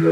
Bom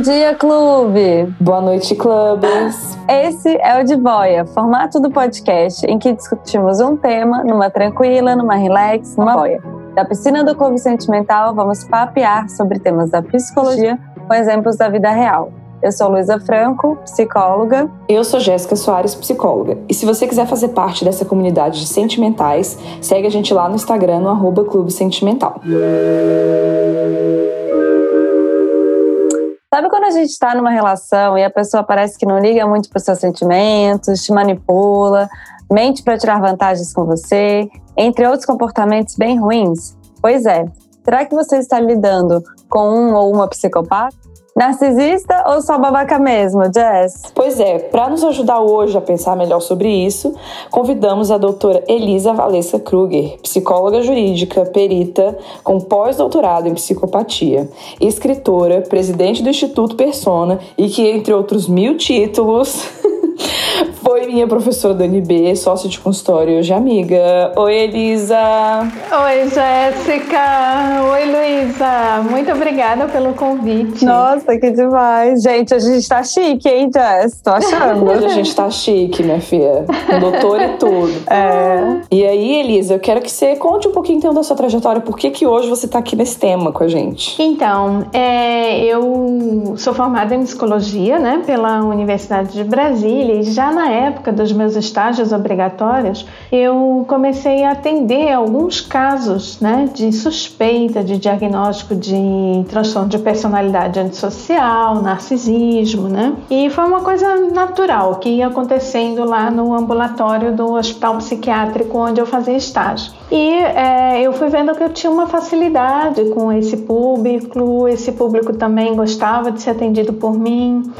dia, clube! Boa noite, clubes! Esse é o De Boia, formato do podcast em que discutimos um tema numa tranquila, numa relax, numa boia. Da piscina do Clube Sentimental, vamos papear sobre temas da psicologia com exemplos da vida real. Eu sou Luísa Franco, psicóloga. Eu sou Jéssica Soares, psicóloga. E se você quiser fazer parte dessa comunidade de sentimentais, segue a gente lá no Instagram, no arroba Clube Sentimental. Sabe quando a gente está numa relação e a pessoa parece que não liga muito para os seus sentimentos, te manipula, mente para tirar vantagens com você, entre outros comportamentos bem ruins? Pois é. Será que você está lidando com um ou uma psicopata? Narcisista ou só babaca mesmo, Jess? Pois é, para nos ajudar hoje a pensar melhor sobre isso, convidamos a doutora Elisa Valessa Kruger, psicóloga jurídica, perita, com pós-doutorado em psicopatia, escritora, presidente do Instituto Persona e que, entre outros mil títulos, Foi minha professora do NB, sócia de consultório hoje amiga. Oi, Elisa! Oi, Jéssica! Oi, Luísa! Muito obrigada pelo convite. Nossa, que demais! Gente, a gente tá chique, hein, Jess? Tô achando. Hoje a gente tá chique, minha filha. Com doutor e tudo. É. E aí, Elisa, eu quero que você conte um pouquinho então da sua trajetória. Por que que hoje você tá aqui nesse tema com a gente? Então, é, eu sou formada em psicologia, né, pela Universidade de Brasília e já na época dos meus estágios obrigatórios, eu comecei a atender alguns casos né, de suspeita de diagnóstico de transtorno de personalidade antissocial, narcisismo, né? E foi uma coisa natural que ia acontecendo lá no ambulatório do hospital psiquiátrico onde eu fazia estágio. E é, eu fui vendo que eu tinha uma facilidade com esse público, esse público também gostava de ser atendido por mim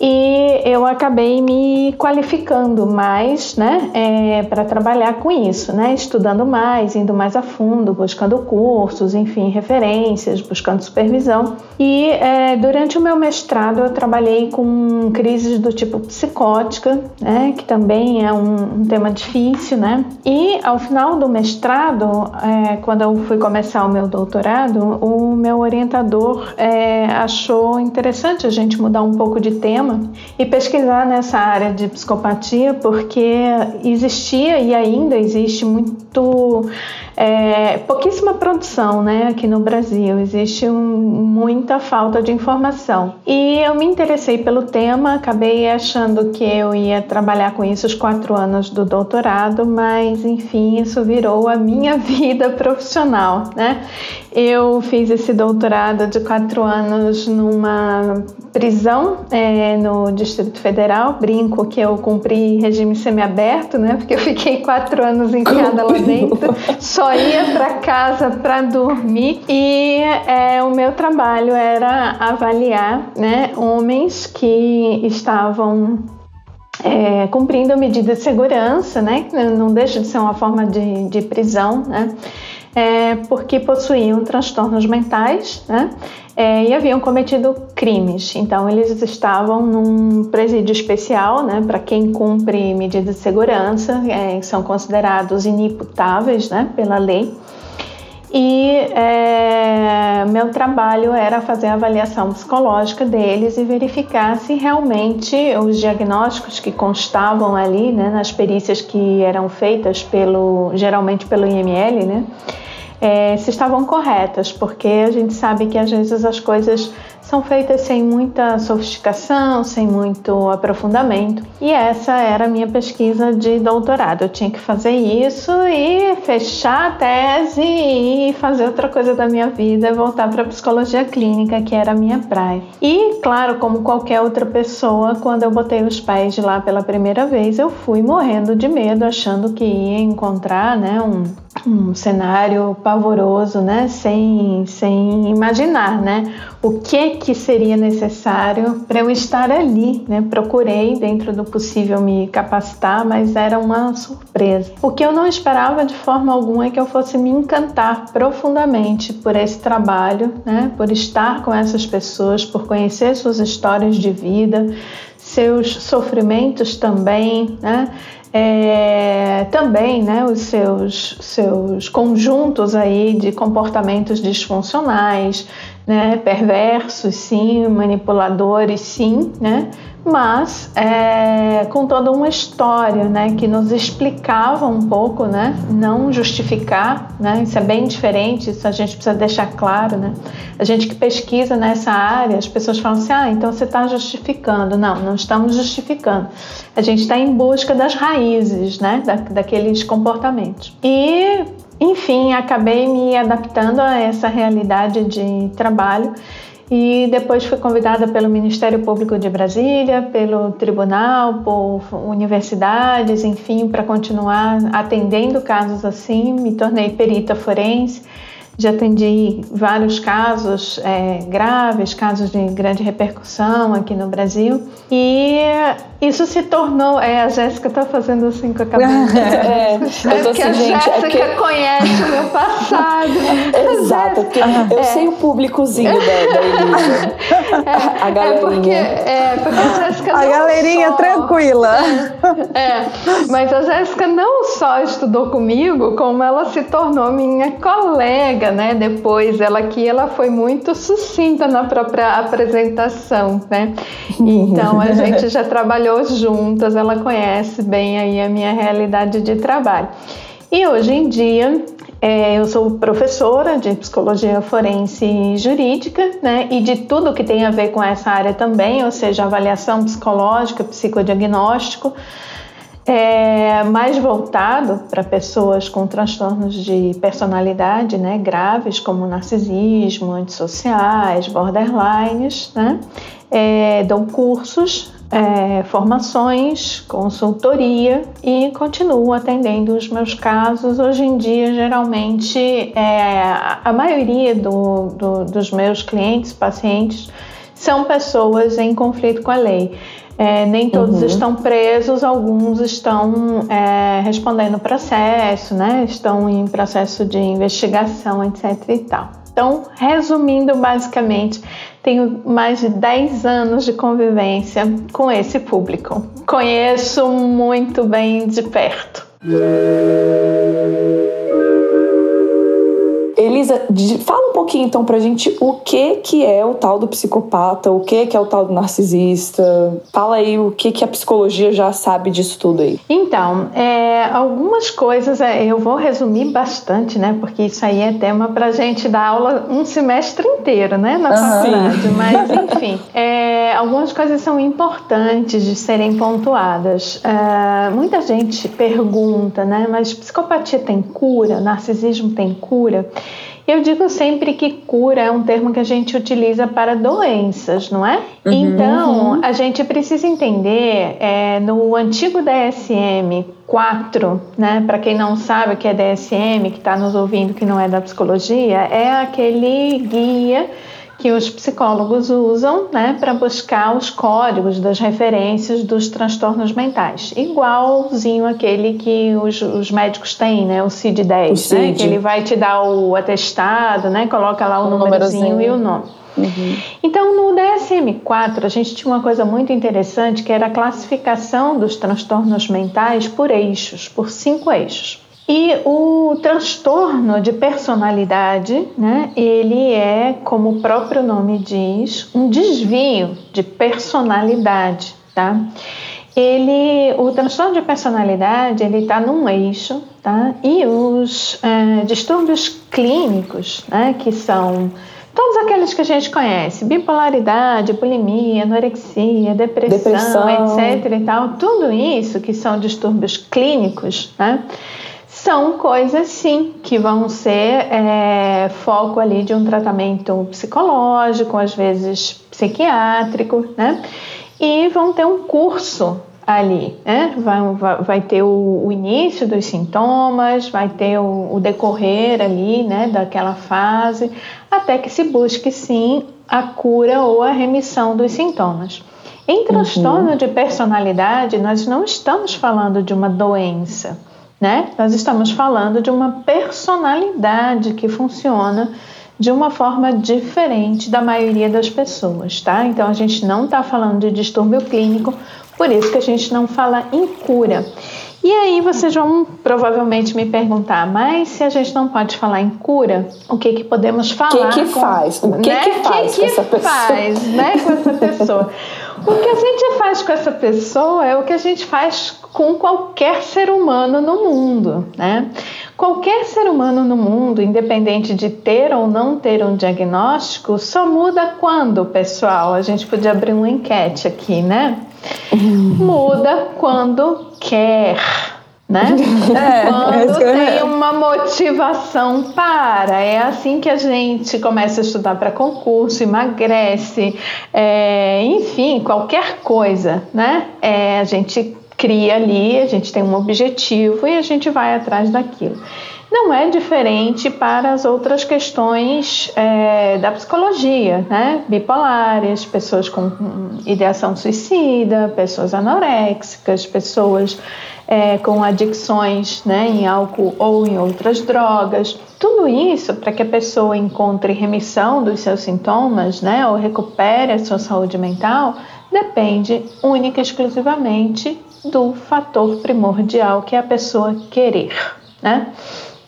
e eu acabei me qualificando mais, né, é, para trabalhar com isso, né, estudando mais, indo mais a fundo, buscando cursos, enfim, referências, buscando supervisão. E é, durante o meu mestrado eu trabalhei com crises do tipo psicótica, né, que também é um, um tema difícil, né. E ao final do mestrado, é, quando eu fui começar o meu doutorado, o meu orientador é, achou interessante a gente mudar um pouco de tema tema e pesquisar nessa área de psicopatia, porque existia e ainda existe muito é, pouquíssima produção né, aqui no Brasil, existe um, muita falta de informação. E eu me interessei pelo tema, acabei achando que eu ia trabalhar com isso os quatro anos do doutorado, mas enfim, isso virou a minha vida profissional. Né? Eu fiz esse doutorado de quatro anos numa prisão é, no Distrito Federal. Brinco que eu cumpri regime semiaberto, né? Porque eu fiquei quatro anos enfiada lá dentro. Só ia para casa para dormir. E é, o meu trabalho era avaliar né, homens que estavam é, cumprindo a medida de segurança, né? Não deixa de ser uma forma de, de prisão, né? é, porque possuíam transtornos mentais né, é, e haviam cometido crimes. Então, eles estavam num presídio especial né, para quem cumpre medidas de segurança, é, são considerados inimputáveis né, pela lei. E é, meu trabalho era fazer a avaliação psicológica deles e verificar se realmente os diagnósticos que constavam ali, né, nas perícias que eram feitas pelo, geralmente pelo IML, né, é, se estavam corretas, porque a gente sabe que às vezes as coisas são feitas sem muita sofisticação, sem muito aprofundamento. E essa era a minha pesquisa de doutorado. Eu tinha que fazer isso e fechar a tese e fazer outra coisa da minha vida, voltar para a psicologia clínica, que era a minha praia. E, claro, como qualquer outra pessoa, quando eu botei os pés de lá pela primeira vez, eu fui morrendo de medo, achando que ia encontrar, né, um um cenário pavoroso, né? Sem, sem imaginar, né? O que que seria necessário para eu estar ali, né? Procurei dentro do possível me capacitar, mas era uma surpresa. O que eu não esperava de forma alguma é que eu fosse me encantar profundamente por esse trabalho, né? Por estar com essas pessoas, por conhecer suas histórias de vida, seus sofrimentos também, né? É, também né, os seus, seus conjuntos aí de comportamentos disfuncionais, né, perversos sim, manipuladores sim, né, mas é, com toda uma história, né, que nos explicava um pouco, né, não justificar, né, isso é bem diferente, isso a gente precisa deixar claro, né, a gente que pesquisa nessa área, as pessoas falam assim, ah, então você está justificando, não, não estamos justificando, a gente está em busca das raízes, né, da, daqueles comportamentos. E enfim, acabei me adaptando a essa realidade de trabalho e depois fui convidada pelo Ministério Público de Brasília, pelo tribunal, por universidades, enfim, para continuar atendendo casos assim. Me tornei perita forense já atendi vários casos é, graves, casos de grande repercussão aqui no Brasil. E isso se tornou. É, a Jéssica está fazendo assim com a cabeça. é, é porque assim, a gente, é Jéssica é conhece o meu passado. Exato, porque eu é. sei o públicozinho da, da Elisa. É, a galerinha. É porque, é, porque a Jéssica. A galerinha só, tranquila. É, mas a Jéssica não só estudou comigo, como ela se tornou minha colega colega, né? Depois, ela aqui, ela foi muito sucinta na própria apresentação, né? Então a gente já trabalhou juntas, ela conhece bem aí a minha realidade de trabalho. E hoje em dia é, eu sou professora de psicologia forense e jurídica, né? E de tudo que tem a ver com essa área também, ou seja, avaliação psicológica, psicodiagnóstico é mais voltado para pessoas com transtornos de personalidade né, graves, como narcisismo, antissociais, borderlines. Né? É, dou cursos, é, formações, consultoria e continuo atendendo os meus casos. Hoje em dia, geralmente, é, a maioria do, do, dos meus clientes, pacientes, são pessoas em conflito com a lei. É, nem todos uhum. estão presos, alguns estão é, respondendo processo, né? estão em processo de investigação, etc. e tal. Então, resumindo basicamente, tenho mais de 10 anos de convivência com esse público. Conheço muito bem de perto. Elisa, fala um pouquinho então pra gente o que que é o tal do psicopata, o que que é o tal do narcisista. Fala aí o que que a psicologia já sabe disso tudo aí. Então, é, algumas coisas é, eu vou resumir bastante, né? Porque isso aí é tema pra gente dar aula um semestre inteiro, né? Na faculdade. Mas, enfim, é, algumas coisas são importantes de serem pontuadas. É, muita gente pergunta, né? Mas psicopatia tem cura? Narcisismo tem cura? Eu digo sempre que cura é um termo que a gente utiliza para doenças, não é? Uhum, então, uhum. a gente precisa entender é, no antigo DSM 4, né? Para quem não sabe o que é DSM, que está nos ouvindo que não é da psicologia, é aquele guia que os psicólogos usam né, para buscar os códigos das referências dos transtornos mentais, igualzinho aquele que os, os médicos têm, né, o CID-10, o CID. Né, que ele vai te dar o atestado, né, coloca lá o, o númerozinho e o nome. Uhum. Então, no DSM-4, a gente tinha uma coisa muito interessante que era a classificação dos transtornos mentais por eixos, por cinco eixos. E o transtorno de personalidade, né, ele é, como o próprio nome diz, um desvio de personalidade, tá? Ele, o transtorno de personalidade, ele está num eixo, tá? E os é, distúrbios clínicos, né, que são todos aqueles que a gente conhece, bipolaridade, bulimia, anorexia, depressão, depressão, etc e tal, tudo isso que são distúrbios clínicos, né? São coisas sim que vão ser é, foco ali de um tratamento psicológico, às vezes psiquiátrico, né? E vão ter um curso ali, né? Vai, vai, vai ter o, o, início dos sintomas, vai ter o, o, decorrer ali, né, daquela fase, até que se busque sim a cura ou a remissão dos sintomas. Em transtorno uhum. de personalidade, nós não estamos falando de uma doença né? Nós estamos falando de uma personalidade que funciona de uma forma diferente da maioria das pessoas, tá? Então a gente não está falando de distúrbio clínico, por isso que a gente não fala em cura. E aí vocês vão provavelmente me perguntar, mas se a gente não pode falar em cura, o que que podemos falar? O que que com, faz? O que né? que faz que com essa pessoa? faz, né, com essa pessoa? O que a gente faz com essa pessoa é o que a gente faz com qualquer ser humano no mundo, né? Qualquer ser humano no mundo, independente de ter ou não ter um diagnóstico, só muda quando, pessoal? A gente podia abrir uma enquete aqui, né? Muda quando quer, né? É, quando tem uma motivação para. É assim que a gente começa a estudar para concurso, emagrece, é, enfim, qualquer coisa, né? É, a gente cria ali, a gente tem um objetivo e a gente vai atrás daquilo. Não é diferente para as outras questões é, da psicologia, né? Bipolares, pessoas com ideação suicida, pessoas anoréxicas, pessoas é, com adicções né, em álcool ou em outras drogas. Tudo isso para que a pessoa encontre remissão dos seus sintomas, né, ou recupere a sua saúde mental, depende única e exclusivamente do fator primordial que é a pessoa querer, né?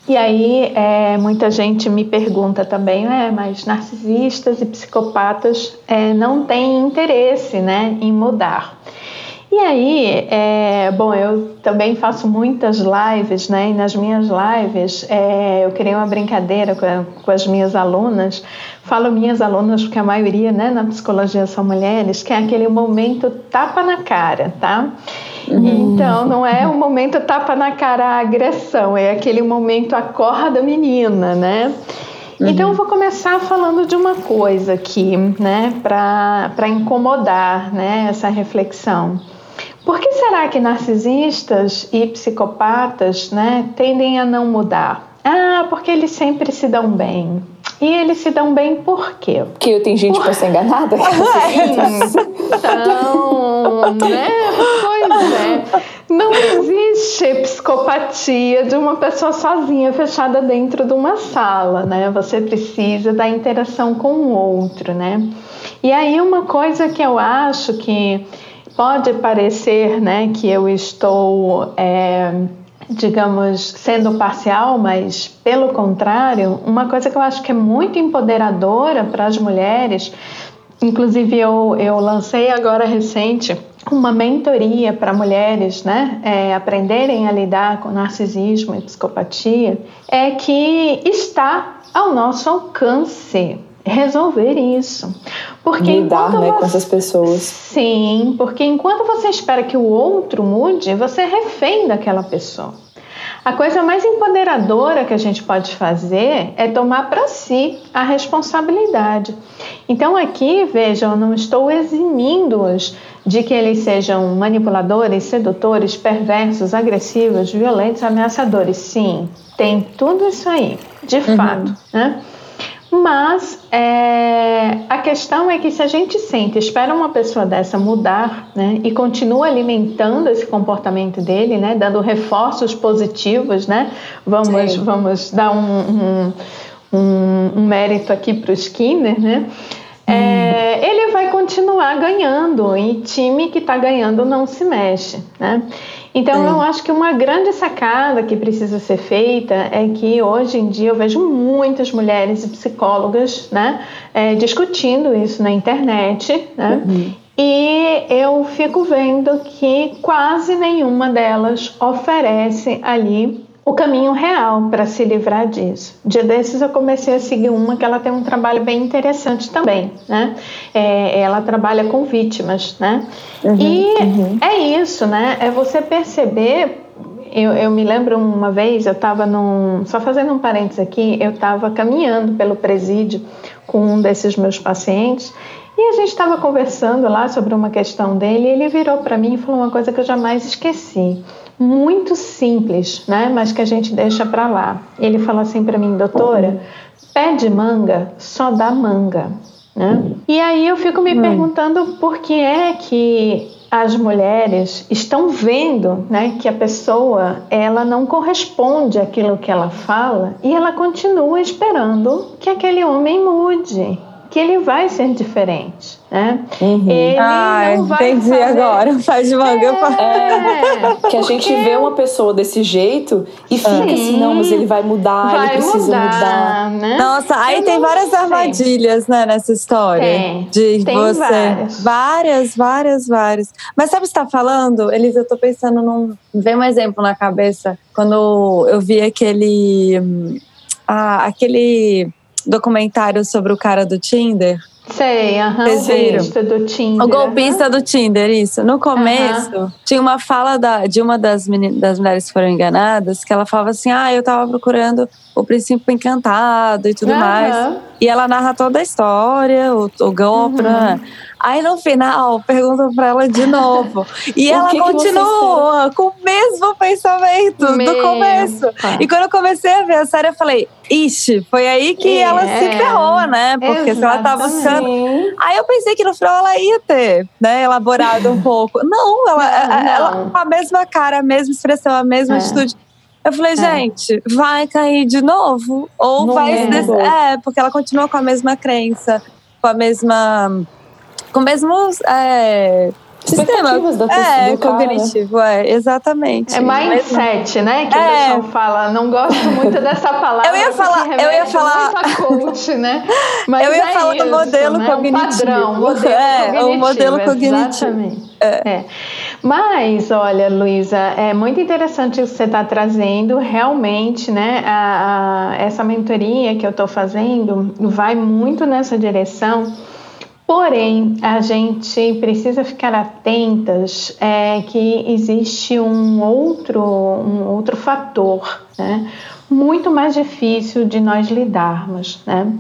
E aí, é, muita gente me pergunta também, é, mas narcisistas e psicopatas é, não têm interesse né, em mudar. E aí, é, bom, eu também faço muitas lives, né? E nas minhas lives é, eu criei uma brincadeira com, a, com, as minhas alunas. Falo minhas alunas porque a maioria, né, na psicologia são mulheres, que é aquele momento tapa na cara, tá? Uhum. Então, não é o momento tapa na cara a agressão, é aquele momento acorda menina, né? Uhum. Então, eu vou começar falando de uma coisa aqui, né, para incomodar né, essa reflexão. Por que será que narcisistas e psicopatas né, tendem a não mudar? Ah, porque eles sempre se dão bem. E eles se dão bem por quê? Porque tem gente para ser enganada? Então, né? Pois é. Não existe psicopatia de uma pessoa sozinha fechada dentro de uma sala, né? Você precisa da interação com o outro, né? E aí uma coisa que eu acho que pode parecer, né, que eu estou é, digamos, sendo parcial, mas pelo contrário, uma coisa que eu acho que é muito empoderadora para as mulheres, inclusive eu, eu lancei agora recente uma mentoria para mulheres, né, é, aprenderem a lidar com narcisismo e psicopatia, é que está ao nosso alcance resolver isso. Porque Lidar né, você... com essas pessoas. Sim, porque enquanto você espera que o outro mude, você é refém daquela pessoa. A coisa mais empoderadora que a gente pode fazer é tomar para si a responsabilidade. Então, aqui, vejam, eu não estou eximindo-os de que eles sejam manipuladores, sedutores, perversos, agressivos, violentos, ameaçadores. Sim, tem tudo isso aí, de uhum. fato. Né? Mas é, a questão é que se a gente sente, espera uma pessoa dessa mudar, né, e continua alimentando esse comportamento dele, né, dando reforços positivos, né, vamos, vamos dar um, um, um, um mérito aqui para o Skinner, né, é, ele vai continuar ganhando e time que está ganhando não se mexe, né? Então, é. eu acho que uma grande sacada que precisa ser feita é que hoje em dia eu vejo muitas mulheres e psicólogas né, é, discutindo isso na internet, né? Uhum. E eu fico vendo que quase nenhuma delas oferece ali o caminho real para se livrar disso. Dia desses eu comecei a seguir uma que ela tem um trabalho bem interessante também, né? É, ela trabalha com vítimas, né? Uhum, e uhum. é isso, né? É você perceber. Eu, eu me lembro uma vez, eu estava num. Só fazendo um parênteses aqui, eu estava caminhando pelo presídio com um desses meus pacientes e a gente estava conversando lá sobre uma questão dele e ele virou para mim e falou uma coisa que eu jamais esqueci muito simples, né? Mas que a gente deixa para lá. Ele fala assim para mim, doutora, pé de manga só dá manga, né? E aí eu fico me perguntando por que é que as mulheres estão vendo, né, que a pessoa ela não corresponde àquilo que ela fala e ela continua esperando que aquele homem mude. Que ele vai ser diferente. Né? Uhum. Ele ah, não vai entendi fazer... agora. Faz de manga é, é, Que a gente Porque... vê uma pessoa desse jeito e fica Sim. assim, não, mas ele vai mudar, vai ele precisa mudar. mudar. Né? Nossa, aí Eu tem várias sei. armadilhas, né, nessa história. Tem. De tem você. Várias. várias, várias, várias. Mas sabe o que você está falando, Elisa? Eu tô pensando num. Vem um exemplo na cabeça. Quando eu vi aquele. Hum, ah, aquele documentário sobre o cara do Tinder. Sei, aham. Uhum, o golpista do Tinder. O golpista uhum. do Tinder, isso. No começo, uhum. tinha uma fala da, de uma das, das mulheres que foram enganadas, que ela falava assim: ah, eu tava procurando o princípio encantado e tudo mais. E ela narra toda a história, o, o golpe, né? Aí no final perguntam para ela de novo. E ela que continua que com o mesmo pensamento Meu. do começo. E quando eu comecei a ver a série, eu falei, ixi, foi aí que é. ela se ferrou, né? Porque Exatamente. se ela tá buscando. Aí eu pensei que no final ela ia ter, né, elaborado um pouco. Não, ela, não, não. ela com a mesma cara, a mesma expressão, a mesma é. atitude. Eu falei, é. gente, vai cair de novo? Ou não vai. É, é, porque ela continua com a mesma crença, com a mesma com mesmos é, sistema da é, cognitivo, é, exatamente. É mindset, né? Que é. o pessoal fala. Não gosto muito dessa palavra. Eu ia falar, eu ia falar. Coach, né? Mas eu ia é falar isso, do modelo né? cognitivo. Um padrão, modelo é, cognitivo, o modelo cognitivo. Exatamente. É. é. Mas, olha, Luísa, é muito interessante o que você está trazendo. Realmente, né? A, a, essa mentoria que eu estou fazendo vai muito nessa direção Porém, a gente precisa ficar atentas é, que existe um outro, um outro fator né, muito mais difícil de nós lidarmos, né,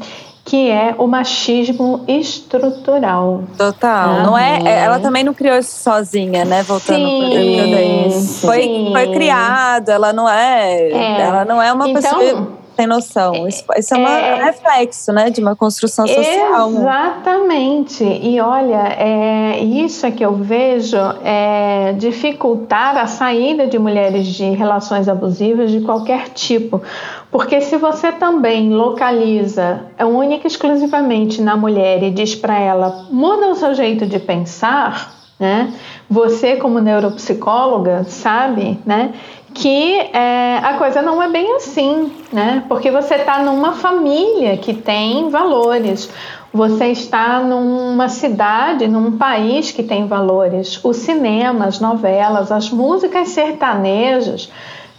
que é o machismo estrutural. Total. Ah, não é, é, ela também não criou isso sozinha, né? Voltando para foi, foi criado, ela não é, é. ela não é uma então, pessoa tem noção. É, isso, isso é, é, um reflexo, né, de uma construção social. Exatamente. E olha, é, isso é que eu vejo é dificultar a saída de mulheres de relações abusivas de qualquer tipo. Porque se você também localiza é única e exclusivamente na mulher e diz para ela, muda o seu jeito de pensar, né? Você como neuropsicóloga sabe, né? Que é, a coisa não é bem assim, né? Porque você está numa família que tem valores, você está numa cidade, num país que tem valores. O cinema, as novelas, as músicas sertanejas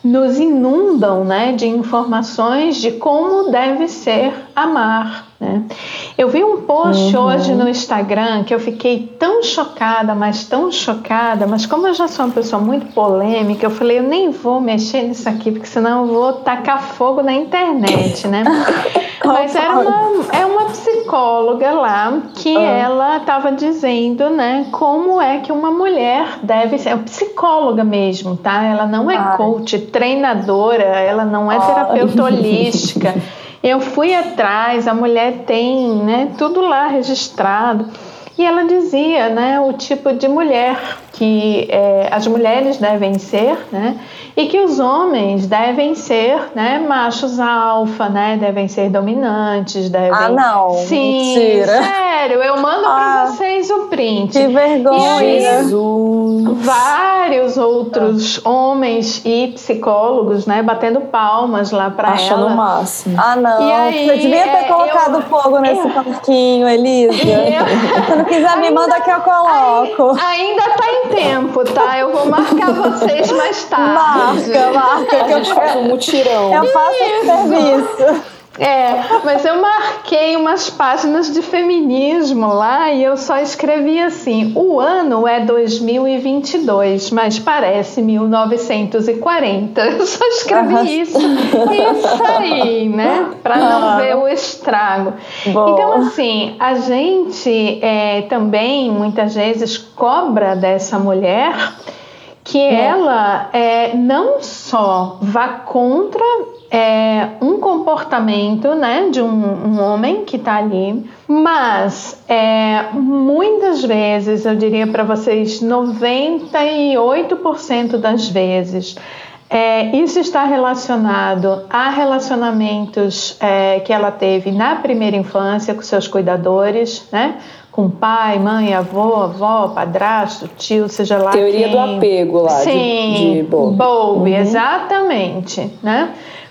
nos inundam né, de informações de como deve ser amar. Né? Eu vi um post uhum. hoje no Instagram que eu fiquei tão chocada, mas tão chocada, mas como eu já sou uma pessoa muito polêmica, eu falei, eu nem vou mexer nisso aqui, porque senão eu vou tacar fogo na internet, né? mas era uma, é uma psicóloga lá que uhum. ela estava dizendo, né, como é que uma mulher deve ser, é psicóloga mesmo, tá? Ela não é Ai. coach, treinadora, ela não é terapeuta holística. Eu fui atrás, a mulher tem né, tudo lá registrado. E ela dizia né, o tipo de mulher que é, as mulheres devem ser, né? E que os homens devem ser, né, machos alfa, né? Devem ser dominantes, devem. Ah, não. Sim, Mentira. sério. Eu mando ah, para vocês o print. Que vergonha. E aí, vários outros homens e psicólogos, né, batendo palmas lá para ela. Achando o máximo. Ah, não. E aí, Você devia ter é, colocado eu, fogo nesse eu, parquinho, Elisa. Eu, Você não quiser me manda que eu coloco. Ainda tá em tempo, tá? Eu vou marcar vocês mais tarde. Marca, marca. A gente faz um mutirão. Eu faço esse serviço. É, mas eu marquei umas páginas de feminismo lá e eu só escrevi assim: o ano é 2022, mas parece 1940. Eu só escrevi isso. Isso aí, né? Para não ver o estrago. Então, assim, a gente é, também muitas vezes cobra dessa mulher que ela é, não só vá contra é, um comportamento né, de um, um homem que está ali, mas é, muitas vezes, eu diria para vocês, 98% das vezes, É, isso está relacionado a relacionamentos é, que ela teve na primeira infância com seus cuidadores, né? Com pai, mãe, avô, avó, padrasto, tio, seja lá Teoria quem. do apego lá Sim, de, de Bowlby. Uhum. exatamente, né?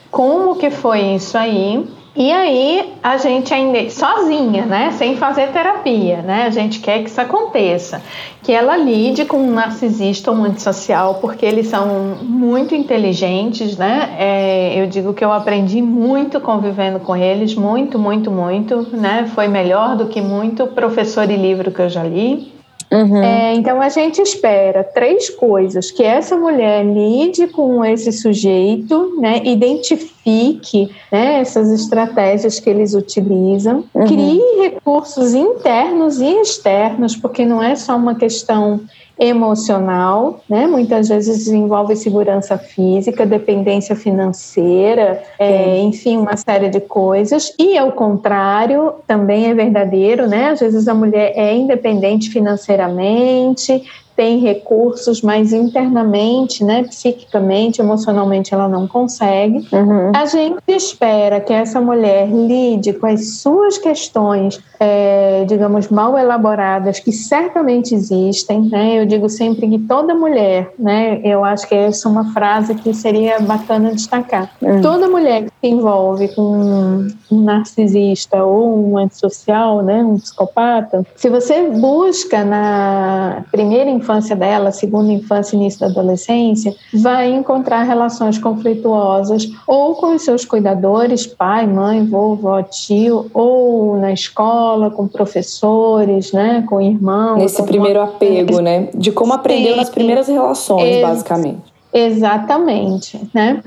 Como que foi isso aí? E aí a gente ainda sozinha, né, sem fazer terapia, né? A gente quer que isso aconteça, que ela lide com um narcisista ou um antissocial, porque eles são muito inteligentes, né? É, eu digo que eu aprendi muito convivendo com eles, muito, muito, muito, né? Foi melhor do que muito professor e livro que eu já li. Uhum. É, então a gente espera três coisas: que essa mulher lide com esse sujeito, né, identifique né, essas estratégias que eles utilizam, uhum. crie recursos internos e externos, porque não é só uma questão emocional, né? Muitas vezes envolve segurança física, dependência financeira, é, enfim, uma série de coisas. E ao contrário, também é verdadeiro, né? Às vezes a mulher é independente financeiramente, tem recursos, mas internamente, né, psiquicamente, emocionalmente, ela não consegue. Uhum. A gente espera que essa mulher lide com as suas questões, é, digamos, mal elaboradas, que certamente existem. Né? Eu digo sempre que toda mulher, né, eu acho que essa é uma frase que seria bacana destacar. Uhum. Toda mulher que se envolve com um narcisista ou um antissocial, né, um psicopata, se você busca na primeira infância dela, segunda infância, início da adolescência, vai encontrar relações conflituosas ou com os seus cuidadores, pai, mãe, vovó, tio, ou na escola, com professores, né, com irmãos. Nesse primeiro uma... apego, né? De como aprendeu Sim. nas primeiras relações, basicamente. Exatamente, né?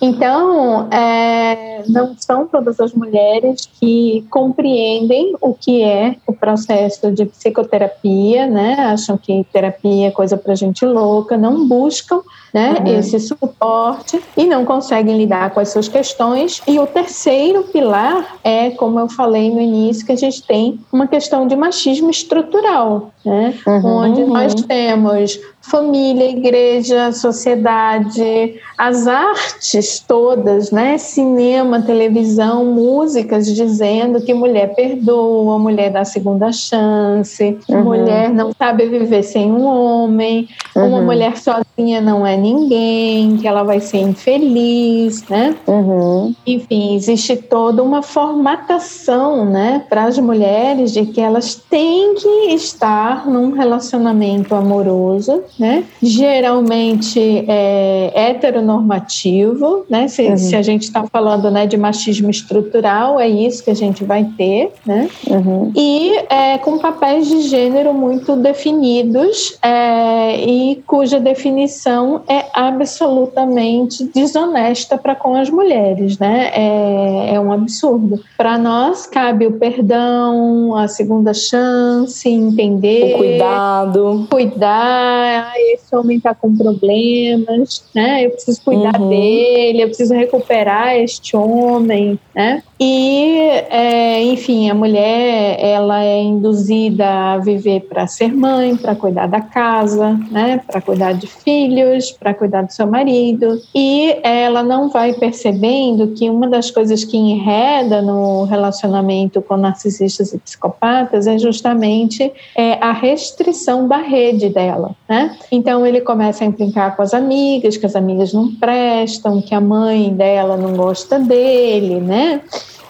Então, é, não são todas as mulheres que compreendem o que é o processo de psicoterapia, né? Acham que terapia é coisa para gente louca, não buscam né, uhum. esse suporte e não conseguem lidar com as suas questões. E o terceiro pilar é, como eu falei no início, que a gente tem uma questão de machismo estrutural, né, uhum. onde nós temos família, igreja, sociedade, as artes todas, né? Cinema, televisão, músicas dizendo que mulher perdoa, mulher dá segunda chance, uhum. mulher não sabe viver sem um homem, uhum. uma mulher sozinha não é ninguém, que ela vai ser infeliz, né? Uhum. Enfim, existe toda uma formatação, né, para as mulheres de que elas têm que estar num relacionamento amoroso, né? Geralmente é heteronormativo, né? Se, uhum. se a gente está falando, né, de machismo estrutural, é isso que a gente vai ter, né? Uhum. E é, com papéis de gênero muito definidos é, e cuja definição é absolutamente desonesta para com as mulheres, né? É, é um absurdo. Para nós cabe o perdão, a segunda chance, entender, o cuidado, cuidar. Esse homem está com problemas, né? Eu preciso cuidar uhum. dele, eu preciso recuperar este homem, né? E, é, enfim, a mulher ela é induzida a viver para ser mãe, para cuidar da casa, né? Para cuidar de filhos, para cuidar do seu marido. E ela não vai percebendo que uma das coisas que enreda no relacionamento com narcisistas e psicopatas é justamente é, a restrição da rede dela, né? Então ele começa a implicar com as amigas, que as amigas não prestam, que a mãe dela não gosta dele, né?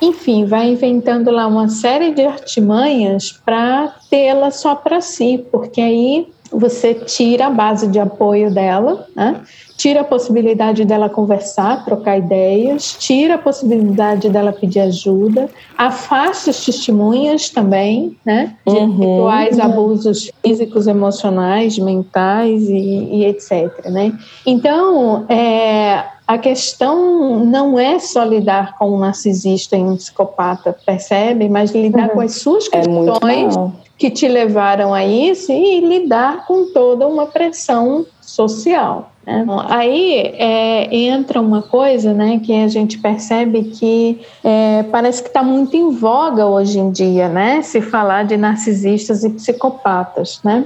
Enfim, vai inventando lá uma série de artimanhas para tê-la só para si, porque aí você tira a base de apoio dela, né? Tira a possibilidade dela conversar, trocar ideias, tira a possibilidade dela pedir ajuda, afasta as testemunhas também, né, de uhum, uhum. abusos físicos, emocionais, mentais e, e etc, né. Então, é, a questão não é só lidar com um narcisista e um psicopata, percebe? Mas lidar uhum. com as suas é questões é que te levaram a isso e lidar com toda uma pressão social. Né? Aí é, entra uma coisa né, que a gente percebe que é, parece que está muito em voga hoje em dia, né? Se falar de narcisistas e psicopatas, né?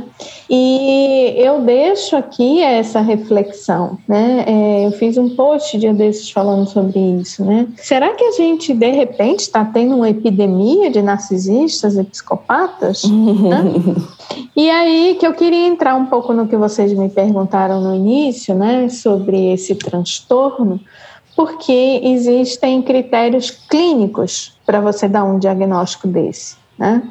E eu deixo aqui essa reflexão, né? É, eu fiz um post dia desses falando sobre isso, né? Será que a gente, de repente, está tendo uma epidemia de narcisistas e psicopatas? né? E aí que eu queria entrar um pouco no que vocês me perguntaram no início, né, sobre esse transtorno, porque existem critérios clínicos para você dar um diagnóstico desse. Né?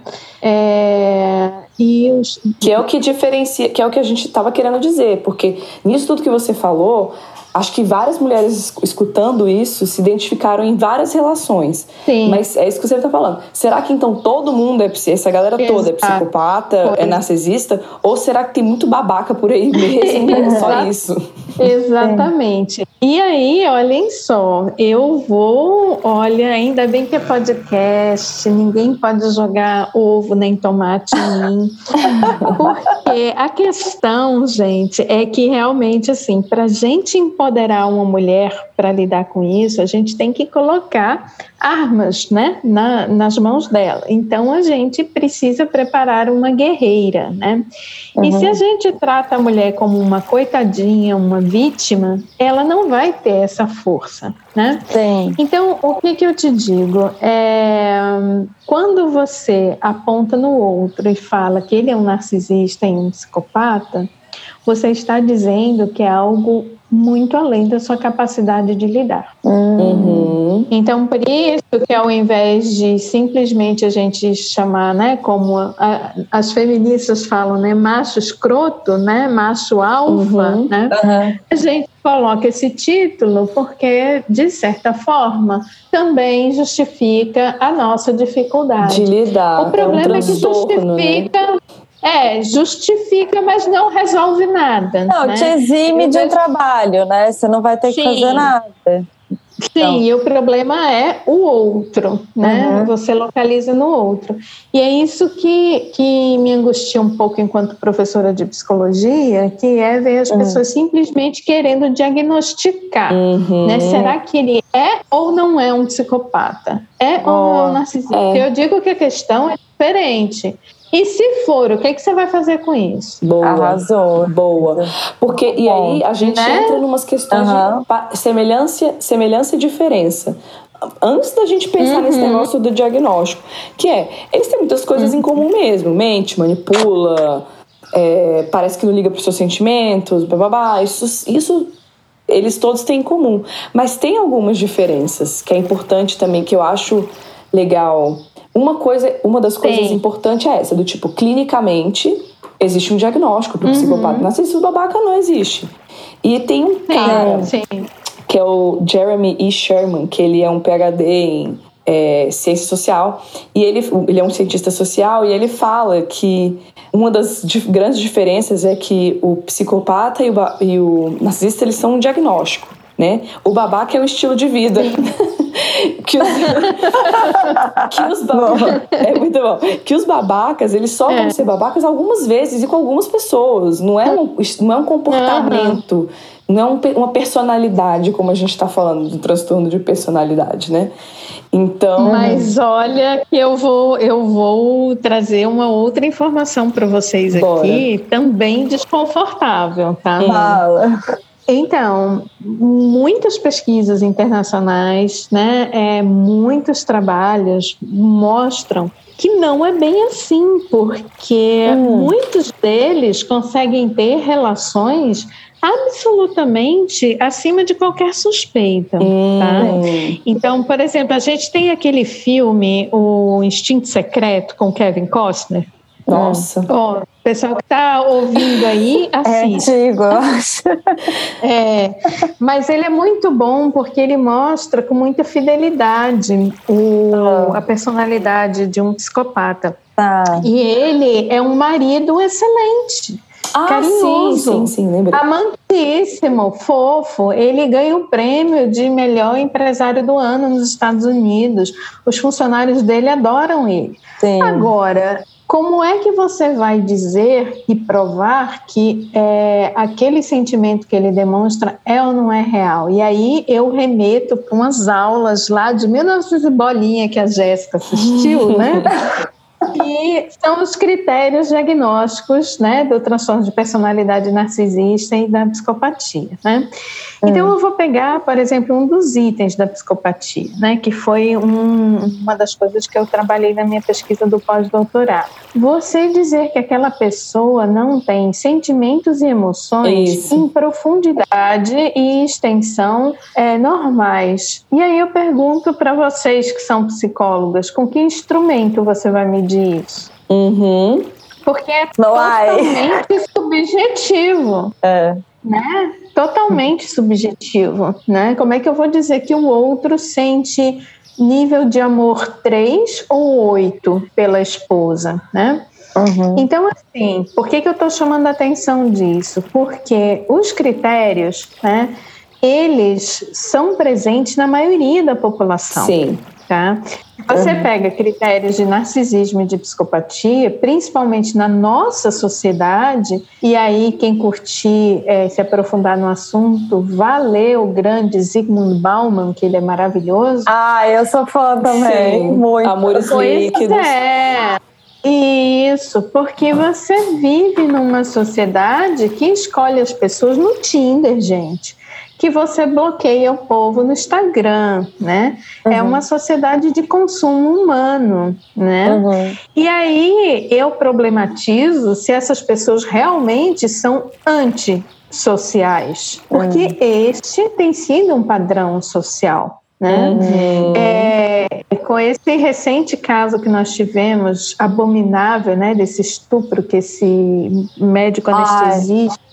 É, e os... Que é o que diferencia, que é o que a gente estava querendo dizer, porque nisso tudo que você falou, acho que várias mulheres escutando isso se identificaram em várias relações. Sim. Mas é isso que você está falando. Será que então todo mundo é essa galera toda é psicopata, Foi. é narcisista? Ou será que tem muito babaca por aí mesmo? é só isso. Exatamente. E aí, olhem só, eu vou, olha, ainda bem que é podcast, ninguém pode jogar ovo nem tomate em mim. Porque a questão, gente, é que realmente assim, para gente empoderar uma mulher para lidar com isso, a gente tem que colocar armas né, na, nas mãos dela. Então a gente precisa preparar uma guerreira. Né? Uhum. E se a gente trata a mulher como uma coitadinha, uma vítima, ela não vai ter essa força. Né? Sim. Então, o que, que eu te digo? É, quando você aponta no outro e fala que ele é um narcisista e um psicopata, você está dizendo que é algo muito além da sua capacidade de lidar. Uhum. Então, por isso que ao invés de simplesmente a gente chamar, né, como a, as feministas falam, né, macho escroto, né, macho alfa, uhum. né, uhum. a gente coloca esse título porque, de certa forma, também justifica a nossa dificuldade. De lidar. O problema é, um é que né? justifica né? É, justifica, mas não resolve nada. Não, né? te exime de um trabalho, né? Você não vai ter que Sim. fazer nada. Sim, então. e o problema é o outro, né? Uhum. Você localiza no outro. E é isso que, que me angustia um pouco enquanto professora de psicologia, que é ver as uhum. pessoas simplesmente querendo diagnosticar, uhum. né? Será que ele é ou não é um psicopata? É oh. ou não é um narcisista? É. Eu digo que a questão é diferente. E se for, o que, que você vai fazer com isso? Boa. Arrasou. Boa. Porque, e aí a gente né? entra em umas questões uhum. de semelhança, semelhança e diferença antes da gente pensar uhum. nesse negócio do diagnóstico, que é, eles têm muitas coisas uhum. em comum mesmo, mente, manipula, é, parece que não liga para os seus sentimentos, blá, isso, isso eles todos têm em comum, mas tem algumas diferenças que é importante também, que eu acho legal uma coisa, uma das coisas Sim. importantes é essa, do tipo, clinicamente existe um diagnóstico para o uhum. psicopata narcisista babaca não existe. E tem um cara Sim. que é o Jeremy E. Sherman, que ele é um PhD em é, ciência social e ele, ele é um cientista social e ele fala que uma das grandes diferenças é que o psicopata e o, e o narcisista eles são um diagnóstico, né? O babaca é um estilo de vida. que os, que os babacas, é muito bom. Que os babacas, eles só é. vão ser babacas algumas vezes e com algumas pessoas. Não é um, não é um comportamento, uhum. não é um, uma personalidade, como a gente está falando do transtorno de personalidade, né? Então, mas olha que eu vou eu vou trazer uma outra informação para vocês Bora. aqui, também desconfortável, tá? Fala. Então, muitas pesquisas internacionais, né, é, muitos trabalhos mostram que não é bem assim, porque hum. muitos deles conseguem ter relações absolutamente acima de qualquer suspeita. Hum. Tá? Então, por exemplo, a gente tem aquele filme, O Instinto Secreto, com Kevin Costner. Nossa. Ó, pessoal que está ouvindo aí, assiste. É antigo. É, mas ele é muito bom porque ele mostra com muita fidelidade o, ah. a personalidade de um psicopata. Ah. E ele é um marido excelente. Ah, carinhoso, sim, sim, sim, lembrei. amantíssimo, fofo. Ele ganha o prêmio de melhor empresário do ano nos Estados Unidos. Os funcionários dele adoram ele. Sim. Agora, como é que você vai dizer e provar que é, aquele sentimento que ele demonstra é ou não é real? E aí eu remeto para umas aulas lá de 1900 bolinha que a Jéssica assistiu, né? que são os critérios diagnósticos né, do transtorno de personalidade narcisista e da psicopatia. Né? Então, eu vou pegar, por exemplo, um dos itens da psicopatia, né, que foi um, uma das coisas que eu trabalhei na minha pesquisa do pós-doutorado. Você dizer que aquela pessoa não tem sentimentos e emoções Isso. em profundidade e extensão é, normais. E aí eu pergunto para vocês que são psicólogas, com que instrumento você vai medir isso? Uhum. Porque é totalmente subjetivo. É. Né? Totalmente subjetivo, né? Como é que eu vou dizer que o outro sente nível de amor 3 ou 8 pela esposa, né? Uhum. Então, assim, por que, que eu estou chamando a atenção disso? Porque os critérios, né, eles são presentes na maioria da população. Sim. Tá? Você uhum. pega critérios de narcisismo e de psicopatia, principalmente na nossa sociedade, e aí quem curtir é, se aprofundar no assunto, valeu o grande Zygmunt Bauman, que ele é maravilhoso. Ah, eu sou fã também. Sim. Muito. Amores líquidos. É. Isso, porque você vive numa sociedade que escolhe as pessoas no Tinder, gente que você bloqueia o povo no Instagram, né? É uhum. É uma sociedade de consumo humano, né? Uhum. E aí eu problematizo se essas pessoas realmente são antissociais, porque uhum. este tem sido um padrão social. Né? Uhum. É, com esse recente caso que nós tivemos, abominável, né, desse estupro que esse médico anestesista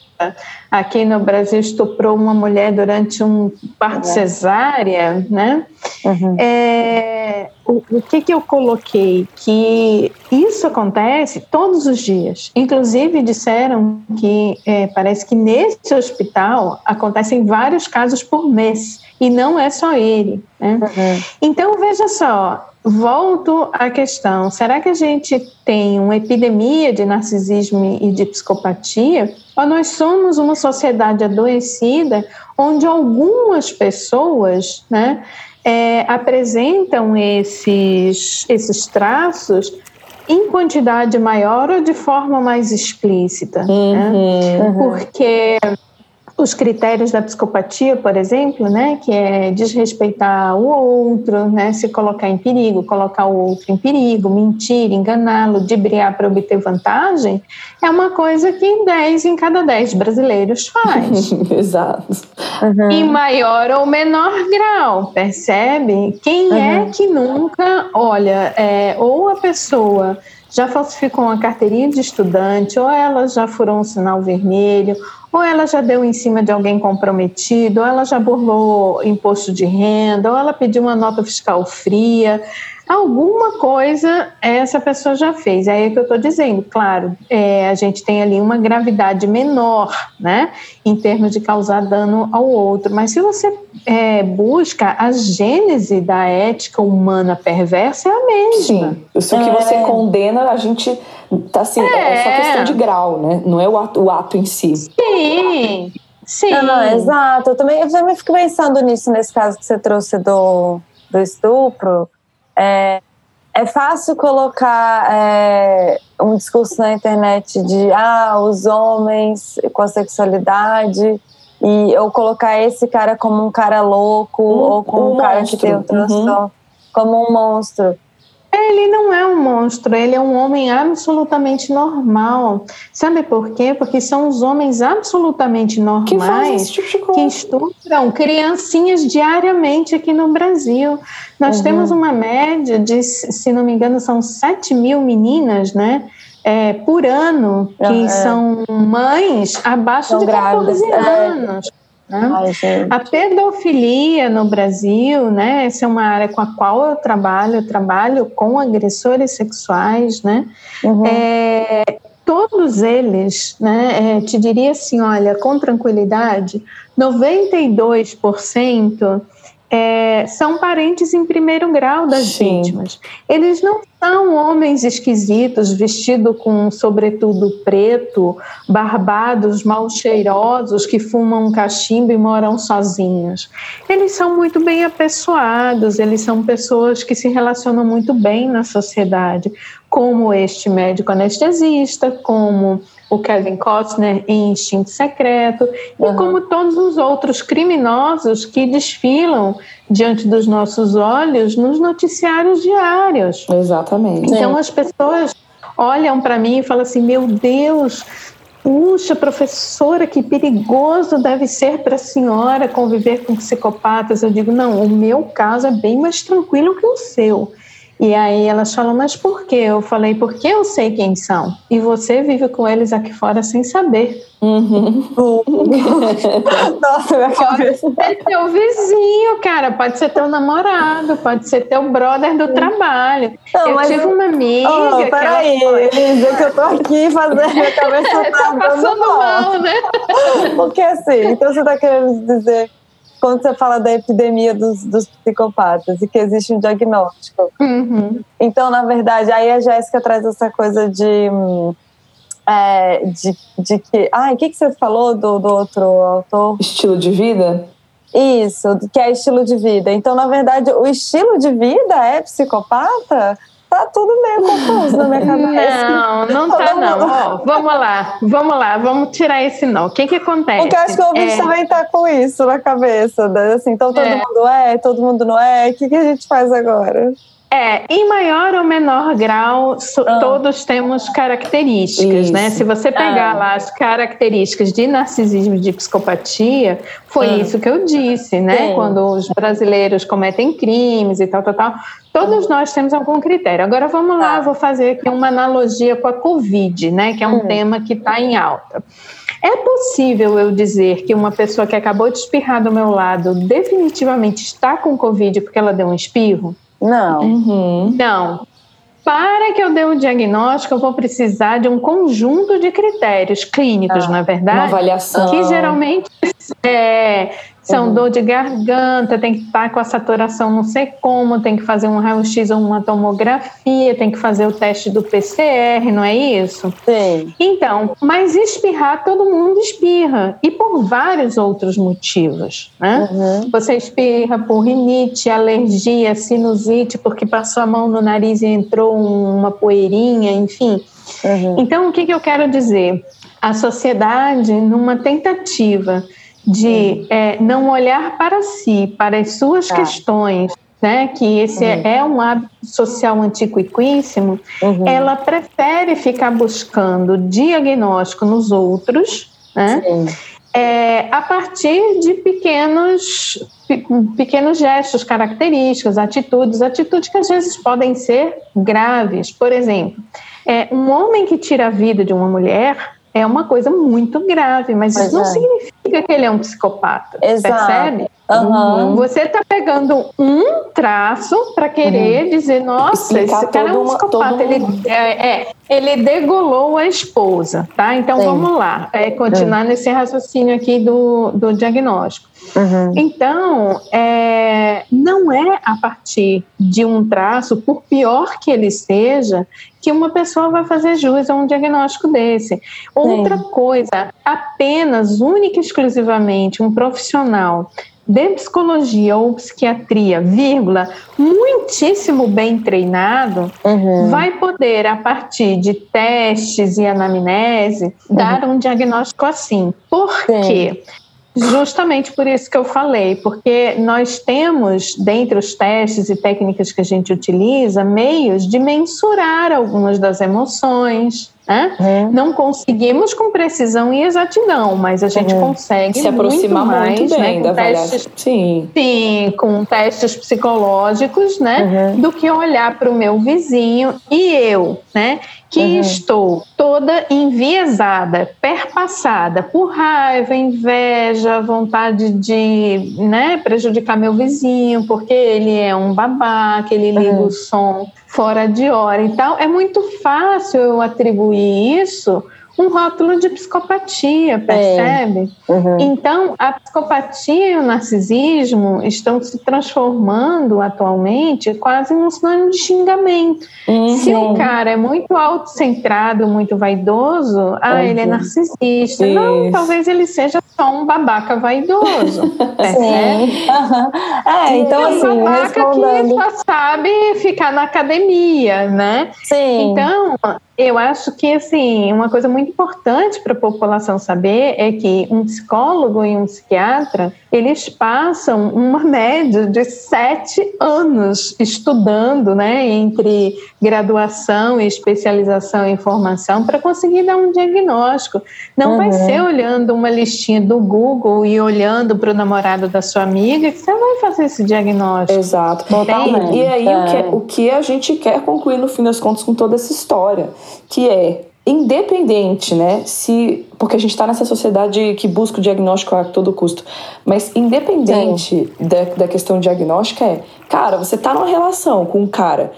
aqui no Brasil estuprou uma mulher durante um parto é. cesárea, né? Uhum. É, o, o que, que eu coloquei? Que isso acontece todos os dias. Inclusive disseram que é, parece que nesse hospital acontecem vários casos por mês e não é só ele. Né? Uhum. Então veja só, volto à questão: será que a gente tem uma epidemia de narcisismo e de psicopatia? Ou nós somos uma sociedade adoecida onde algumas pessoas né, é, apresentam esses, esses traços em quantidade maior ou de forma mais explícita? Né? Uhum, né? Porque os critérios da psicopatia, por exemplo, né, que é desrespeitar o outro, né, se colocar em perigo, colocar o outro em perigo, mentir, enganá-lo, dibriar para obter vantagem, é uma coisa que 10 em cada 10 brasileiros faz. Exato. Uhum. Em maior ou menor grau, percebe? Quem é uhum. é que nunca, olha, é, ou a pessoa já falsificou uma carteirinha de estudante, ou ela já furou um sinal vermelho, ou ela já deu em cima de alguém comprometido, ou ela já burlou imposto de renda, ou ela pediu uma nota fiscal fria. Alguma coisa essa pessoa já fez. É aí que eu estou dizendo, claro, é, a gente tem ali uma gravidade menor, né, em termos de causar dano ao outro. Mas se você é, busca a gênese da ética humana perversa, é a mesma. Sim. Isso que você é. condena, a gente tá assim, é. é só questão de grau, né? Não é o ato, o ato em si. Sim. Sim. Não, não, exato. Eu também, eu também fico pensando nisso, nesse caso que você trouxe do, do estupro. É, é fácil colocar é, um discurso na internet de ah, os homens com a sexualidade e eu colocar esse cara como um cara louco um, ou como um, um cara monstro. que tem um transtorno, uhum. como um monstro. Ele não é um monstro, ele é um homem absolutamente normal. Sabe por quê? Porque são os homens absolutamente normais que, tipo que estupram criancinhas diariamente aqui no Brasil. Nós uhum. temos uma média de, se não me engano, são 7 mil meninas, né? É, por ano que é. são mães abaixo são de 14 grávidas. É. anos. É. Né? Ai, a pedofilia no Brasil, né? Essa é uma área com a qual eu trabalho, eu trabalho com agressores sexuais, né? Uhum. É, todos eles, né? É, te diria assim, olha, com tranquilidade, 92% é, são parentes em primeiro grau das Sim. vítimas. Eles não são homens esquisitos, vestidos com sobretudo preto, barbados, mal cheirosos, que fumam cachimbo e moram sozinhos. Eles são muito bem apessoados, eles são pessoas que se relacionam muito bem na sociedade, como este médico anestesista, como o Kevin Costner em Instinto Secreto, uhum. e como todos os outros criminosos que desfilam diante dos nossos olhos nos noticiários diários. Exatamente. Então as pessoas olham para mim e falam assim: meu Deus. Puxa, professora, que perigoso deve ser para a senhora conviver com psicopatas. Eu digo, não, o meu caso é bem mais tranquilo que o seu. E aí elas falam, mas por quê? Eu falei, porque eu sei quem são. E você vive com eles aqui fora sem saber. Uhum. Nossa, minha cabeça. Pode ser teu vizinho, cara. Pode ser teu namorado, pode ser teu brother do trabalho. Não, eu tive uma amiga. Oh, peraí, Elisa, que eu tô aqui fazendo minha cabeça tá passando mal, mal né? Porque assim, então você tá querendo dizer quando você fala da epidemia dos, dos psicopatas e que existe um diagnóstico. Uhum. Então, na verdade, aí a Jéssica traz essa coisa de. É, de, de que. Ah, o que, que você falou do, do outro autor? Estilo de vida? Isso, que é estilo de vida. Então, na verdade, o estilo de vida é psicopata? Tá tudo meio confuso na minha cabeça. Não, não tá não. vamos lá, vamos lá, vamos tirar esse não. O que que acontece? Porque acho que o ouvinte é... também tá com isso na cabeça, né? assim, então todo é. mundo é, todo mundo não é, o que que a gente faz agora? É, em maior ou menor grau, ah. todos temos características, né? isso. né? Se você pegar ah. lá as características de narcisismo e de psicopatia, foi ah. isso que eu disse, né? Sim. Quando os brasileiros cometem crimes e tal, tal, tal. Todos nós temos algum critério. Agora vamos lá, tá. vou fazer aqui uma analogia com a Covid, né? Que é um hum. tema que está em alta. É possível eu dizer que uma pessoa que acabou de espirrar do meu lado definitivamente está com Covid porque ela deu um espirro? Não. Uhum. Não. Para que eu dê um diagnóstico, eu vou precisar de um conjunto de critérios clínicos, ah, na é verdade? Uma avaliação. Que geralmente é, são uhum. dor de garganta, tem que estar com a saturação não sei como, tem que fazer um raio-x ou uma tomografia, tem que fazer o teste do PCR, não é isso? Sim. Então, mas espirrar, todo mundo espirra. E por vários outros motivos, né? Uhum. Você espirra por rinite, alergia, sinusite, porque passou a mão no nariz e entrou uma poeirinha, enfim. Uhum. Então, o que, que eu quero dizer? A sociedade, numa tentativa de é, não olhar para si, para as suas tá. questões, né, que esse uhum. é um hábito social antiquíssimo, uhum. ela prefere ficar buscando diagnóstico nos outros, né, é, a partir de pequenos, pequenos gestos, características, atitudes, atitudes que às vezes podem ser graves. Por exemplo, é, um homem que tira a vida de uma mulher é uma coisa muito grave, mas pois isso não é. significa que ele é um psicopata. Exato. Percebe? Uhum. Você está pegando um traço para querer uhum. dizer, nossa, Explicar esse cara é um psicopata. Ele, é, é, ele degolou a esposa, tá? Então Sim. vamos lá, é, continuar nesse raciocínio aqui do, do diagnóstico. Uhum. Então, é, não é a partir de um traço, por pior que ele seja, que uma pessoa vai fazer jus a um diagnóstico desse. Outra Sim. coisa, apenas, única e exclusivamente, um profissional de psicologia ou psiquiatria, vírgula, muitíssimo bem treinado, uhum. vai poder, a partir de testes e anamnese, uhum. dar um diagnóstico assim. Por Sim. quê? Justamente por isso que eu falei, porque nós temos, dentre os testes e técnicas que a gente utiliza, meios de mensurar algumas das emoções, né? Não conseguimos com precisão e exatidão, mas a gente uhum. consegue se aproximar muito, mais, muito bem né, da testes, sim. sim, com testes psicológicos, né, uhum. do que olhar para o meu vizinho e eu, né, que uhum. estou toda enviesada, perpassada por raiva, inveja, vontade de, né, prejudicar meu vizinho, porque ele é um babaca, ele liga uhum. o som fora de hora. Então, é muito fácil eu atribuir isso um rótulo de psicopatia, percebe? Uhum. Então, a psicopatia e o narcisismo estão se transformando atualmente quase num sinônimo de xingamento. Uhum. Se o cara é muito autocentrado, muito vaidoso, ah, uhum. ele é narcisista. Isso. Não, talvez ele seja só um babaca vaidoso. Sim. É, então assim, um babaca respondendo... que só sabe ficar na academia, né? Sim. Então, eu acho que assim, uma coisa muito importante para a população saber é que um psicólogo e um psiquiatra, eles passam uma média de sete anos estudando, né, entre graduação e especialização em formação para conseguir dar um diagnóstico. Não uhum. vai ser olhando uma listinha do Google e olhando para o namorado da sua amiga que você vai fazer esse diagnóstico. Exato. Totalmente. E aí o, que, é. o que a gente quer concluir no fim das contas com toda essa história? que é independente, né? Se porque a gente está nessa sociedade que busca o diagnóstico a todo custo, mas independente da, da, questão diagnóstica é, cara, você tá numa relação com um cara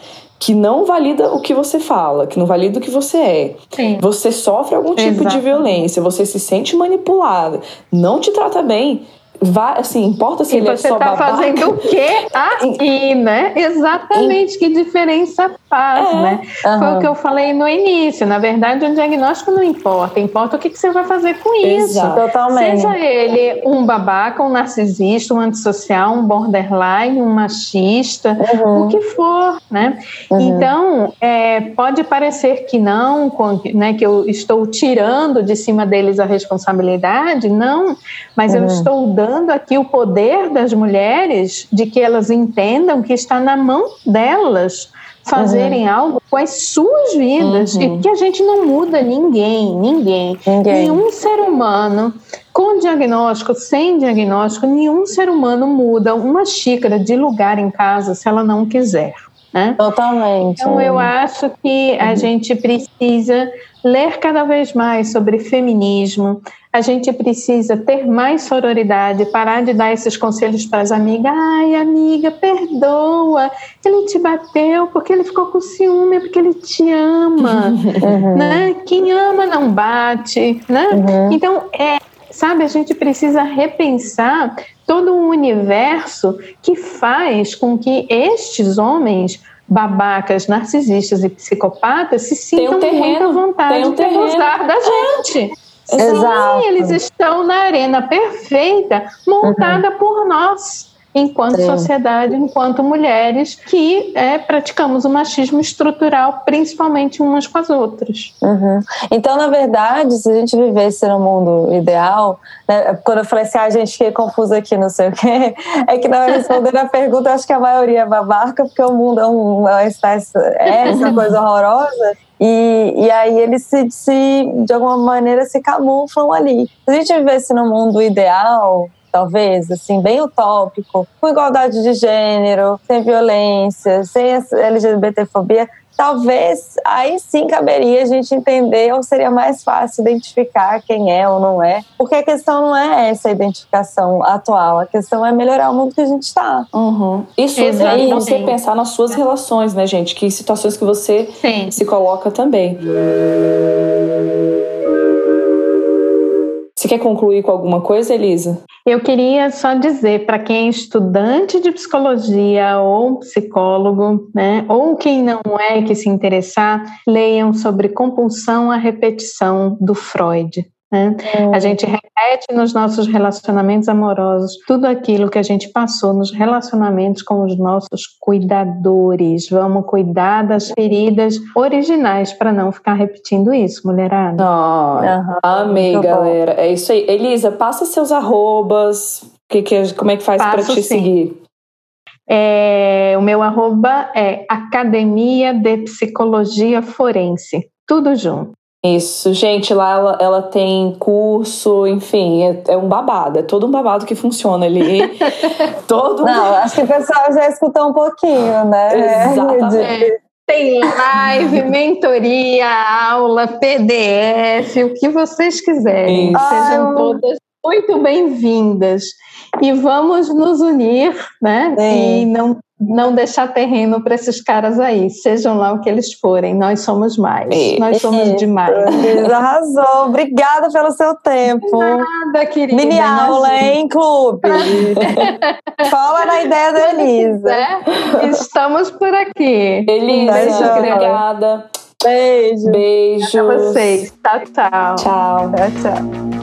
que não valida o que você fala, que não valida o que você é. Sim. Você sofre algum tipo Exato. de violência, você se sente manipulada, não te trata bem vai, assim, importa se e ele é só tá babaca. fazendo o quê aqui, né? Exatamente, que diferença faz, é. né? Uhum. Foi o que eu falei no início. Na verdade, o diagnóstico não importa, importa o que, que você vai fazer com isso. Exato. Totalmente. Seja ele um babaca, um narcisista, um antissocial, um borderline, um machista, uhum. o que for, né? Uhum. Então, é, pode parecer que não, né, que eu estou tirando de cima deles a responsabilidade, não, mas eu uhum. estou dando dando aqui o poder das mulheres de que elas entendam que está na mão delas fazerem uhum. algo com as suas vidas uhum. e que a gente não muda ninguém, ninguém, ninguém, nenhum ser humano com diagnóstico, sem diagnóstico, nenhum ser humano muda uma xícara de lugar em casa se ela não quiser. Né? Totalmente. Então eu acho que a uhum. gente precisa ler cada vez mais sobre feminismo, a gente precisa ter mais sororidade, parar de dar esses conselhos para as amigas. Ai, amiga, perdoa. Ele te bateu porque ele ficou com ciúme, porque ele te ama. Uhum. Né? Quem ama não bate. Né? Uhum. Então, é, sabe, a gente precisa repensar todo um universo que faz com que estes homens babacas, narcisistas e psicopatas se sintam um terreno, muito à vontade um de gostar da gente. Sim, eles estão na arena perfeita, montada uhum. por nós enquanto Sim. sociedade, enquanto mulheres que é, praticamos o machismo estrutural, principalmente umas com as outras. Uhum. Então, na verdade, se a gente vivesse no mundo ideal, né, quando eu falei assim, ah, a gente fiquei confusa aqui, não sei o quê, é que na respondendo a pergunta, acho que a maioria é babaca, porque o mundo é, um, é, é essa coisa horrorosa. E, e aí eles se, se, de alguma maneira, se camuflam ali. Se a gente vivesse no mundo ideal, talvez, assim, bem utópico, com igualdade de gênero, sem violência, sem LGBTfobia, talvez aí sim caberia a gente entender ou seria mais fácil identificar quem é ou não é. Porque a questão não é essa identificação atual, a questão é melhorar o mundo que a gente está. Uhum. Isso é você pensar nas suas relações, né, gente? Que situações que você sim. se coloca também. Você quer concluir com alguma coisa, Elisa? Eu queria só dizer para quem é estudante de psicologia ou psicólogo, né, ou quem não é que se interessar, leiam sobre compulsão à repetição do Freud. Né? A gente repete nos nossos relacionamentos amorosos tudo aquilo que a gente passou nos relacionamentos com os nossos cuidadores. Vamos cuidar das feridas originais para não ficar repetindo isso, mulherada. Oh, uhum. Amei, galera. É isso aí. Elisa, passa seus arrobas. Que, que, como é que faz para te sim. seguir? É, o meu arroba é Academia de Psicologia Forense. Tudo junto. Isso, gente, lá ela, ela tem curso, enfim, é, é, um babado, é todo um babado que funciona ali. todo Não, acho que o pessoal já escutou um pouquinho, né? Exatamente. É, tem live, mentoria, aula, PDF, o que vocês quiserem. Isso. Sejam todas muito bem-vindas. E vamos nos unir, né? Sim. E não não deixar terreno para esses caras aí, sejam lá o que eles forem, nós somos mais, é. nós somos é. demais. Arrasou, obrigada pelo seu tempo. Nada, querida. Mini aula, hein, clube? Fala na ideia da Elisa. É, estamos por aqui. Elisa, obrigada. Beijo. Beijo. Pra vocês. Tchau, tchau. Tchau. Tchau, tchau.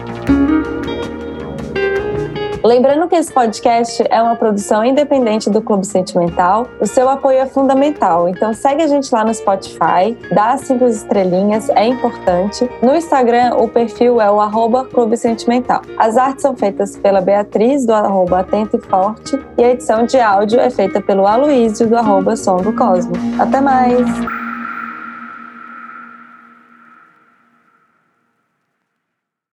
Lembrando que esse podcast é uma produção independente do Clube Sentimental, o seu apoio é fundamental. Então segue a gente lá no Spotify, dá cinco estrelinhas, é importante. No Instagram, o perfil é o arroba Clube Sentimental. As artes são feitas pela Beatriz, do arroba e Forte, e a edição de áudio é feita pelo Aloísio, do arroba Som do Cosmo. Até mais!